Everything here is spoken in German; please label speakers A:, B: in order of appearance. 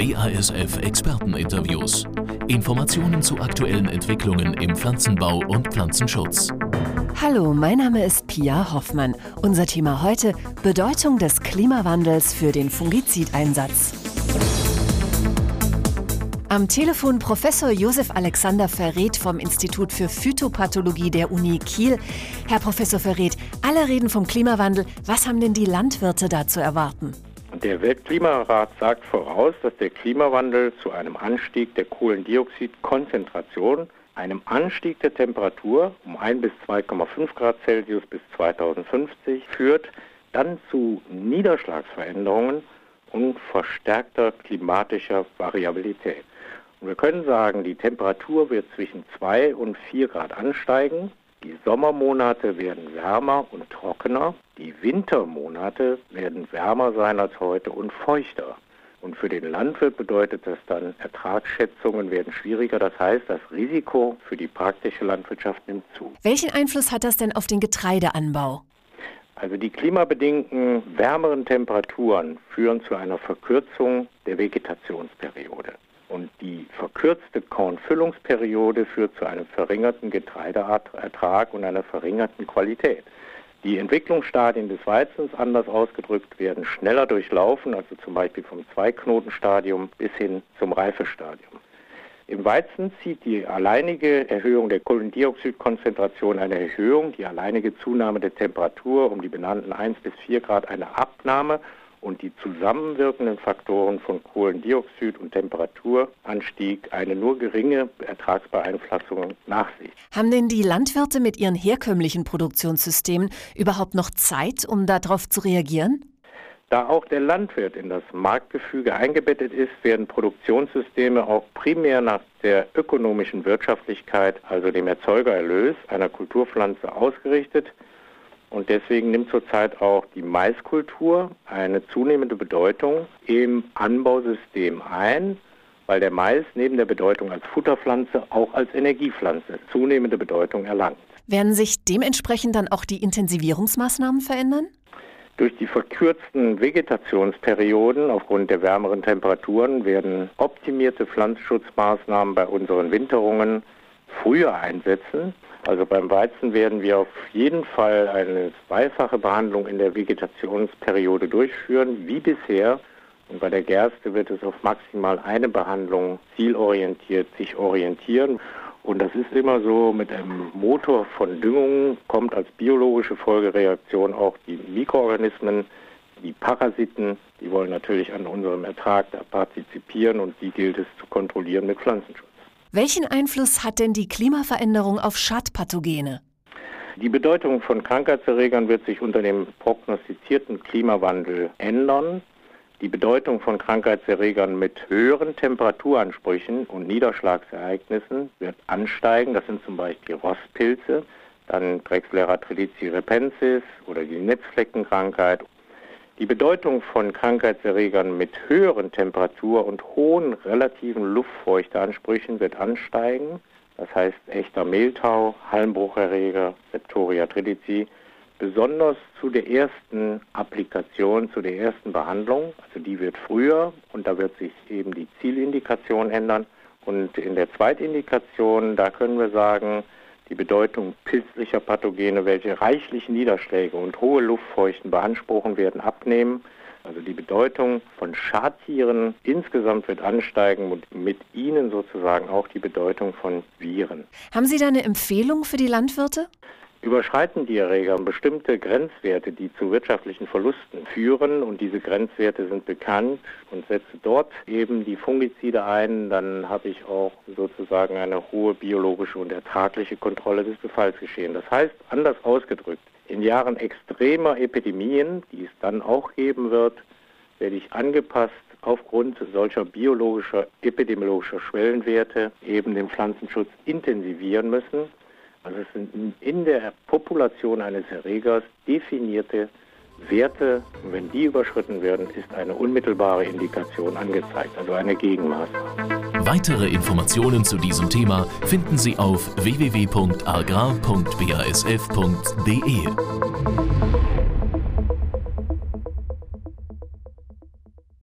A: BASF Experteninterviews. Informationen zu aktuellen Entwicklungen im Pflanzenbau und Pflanzenschutz.
B: Hallo, mein Name ist Pia Hoffmann. Unser Thema heute: Bedeutung des Klimawandels für den Fungizideinsatz. Am Telefon Professor Josef Alexander Verret vom Institut für Phytopathologie der Uni Kiel. Herr Professor Verret, alle reden vom Klimawandel. Was haben denn die Landwirte da zu erwarten?
C: Der Weltklimarat sagt voraus, dass der Klimawandel zu einem Anstieg der Kohlendioxidkonzentration, einem Anstieg der Temperatur um 1 bis 2,5 Grad Celsius bis 2050 führt, dann zu Niederschlagsveränderungen und verstärkter klimatischer Variabilität. Und wir können sagen, die Temperatur wird zwischen 2 und 4 Grad ansteigen. Die Sommermonate werden wärmer und trockener. Die Wintermonate werden wärmer sein als heute und feuchter. Und für den Landwirt bedeutet das dann, Ertragsschätzungen werden schwieriger. Das heißt, das Risiko für die praktische Landwirtschaft nimmt zu.
B: Welchen Einfluss hat das denn auf den Getreideanbau?
C: Also die klimabedingten wärmeren Temperaturen führen zu einer Verkürzung der Vegetationsperiode. Und die verkürzte Kornfüllungsperiode führt zu einem verringerten Getreideertrag und einer verringerten Qualität. Die Entwicklungsstadien des Weizens, anders ausgedrückt, werden schneller durchlaufen, also zum Beispiel vom Zweiknotenstadium bis hin zum Reifestadium. Im Weizen zieht die alleinige Erhöhung der Kohlendioxidkonzentration eine Erhöhung, die alleinige Zunahme der Temperatur um die benannten 1 bis 4 Grad eine Abnahme und die zusammenwirkenden Faktoren von Kohlendioxid und Temperaturanstieg eine nur geringe Ertragsbeeinflussung nach sich.
B: Haben denn die Landwirte mit ihren herkömmlichen Produktionssystemen überhaupt noch Zeit, um darauf zu reagieren?
C: Da auch der Landwirt in das Marktgefüge eingebettet ist, werden Produktionssysteme auch primär nach der ökonomischen Wirtschaftlichkeit, also dem Erzeugererlös einer Kulturpflanze ausgerichtet. Und deswegen nimmt zurzeit auch die Maiskultur eine zunehmende Bedeutung im Anbausystem ein, weil der Mais neben der Bedeutung als Futterpflanze auch als Energiepflanze zunehmende Bedeutung erlangt.
B: Werden sich dementsprechend dann auch die Intensivierungsmaßnahmen verändern?
C: Durch die verkürzten Vegetationsperioden aufgrund der wärmeren Temperaturen werden optimierte Pflanzenschutzmaßnahmen bei unseren Winterungen früher einsetzen also beim Weizen werden wir auf jeden Fall eine zweifache Behandlung in der Vegetationsperiode durchführen, wie bisher. Und bei der Gerste wird es auf maximal eine Behandlung zielorientiert sich orientieren. Und das ist immer so, mit einem Motor von Düngung kommt als biologische Folgereaktion auch die Mikroorganismen, die Parasiten, die wollen natürlich an unserem Ertrag partizipieren und die gilt es zu kontrollieren mit Pflanzenschutz.
B: Welchen Einfluss hat denn die Klimaveränderung auf Schadpathogene?
C: Die Bedeutung von Krankheitserregern wird sich unter dem prognostizierten Klimawandel ändern. Die Bedeutung von Krankheitserregern mit höheren Temperaturansprüchen und Niederschlagsereignissen wird ansteigen. Das sind zum Beispiel Rostpilze, dann Drexlera tridici repensis oder die Netzfleckenkrankheit die Bedeutung von Krankheitserregern mit höheren Temperatur- und hohen relativen Luftfeuchteansprüchen wird ansteigen. Das heißt echter Mehltau, Halmbrucherreger, Septoria tridici, besonders zu der ersten Applikation, zu der ersten Behandlung. Also die wird früher und da wird sich eben die Zielindikation ändern. Und in der Zweitindikation, da können wir sagen, die Bedeutung pilzlicher Pathogene, welche reichliche Niederschläge und hohe Luftfeuchten beanspruchen werden, abnehmen. Also die Bedeutung von Schadtieren insgesamt wird ansteigen und mit ihnen sozusagen auch die Bedeutung von Viren.
B: Haben Sie da eine Empfehlung für die Landwirte?
C: Überschreiten die Erreger bestimmte Grenzwerte, die zu wirtschaftlichen Verlusten führen und diese Grenzwerte sind bekannt und setze dort eben die Fungizide ein, dann habe ich auch sozusagen eine hohe biologische und ertragliche Kontrolle des Befallsgeschehens. Das heißt, anders ausgedrückt, in Jahren extremer Epidemien, die es dann auch geben wird, werde ich angepasst aufgrund solcher biologischer, epidemiologischer Schwellenwerte eben den Pflanzenschutz intensivieren müssen also es sind in der Population eines Erregers definierte Werte. Und wenn die überschritten werden, ist eine unmittelbare Indikation angezeigt, also eine Gegenmaßnahme.
A: Weitere Informationen zu diesem Thema finden Sie auf www.agrar.basf.de.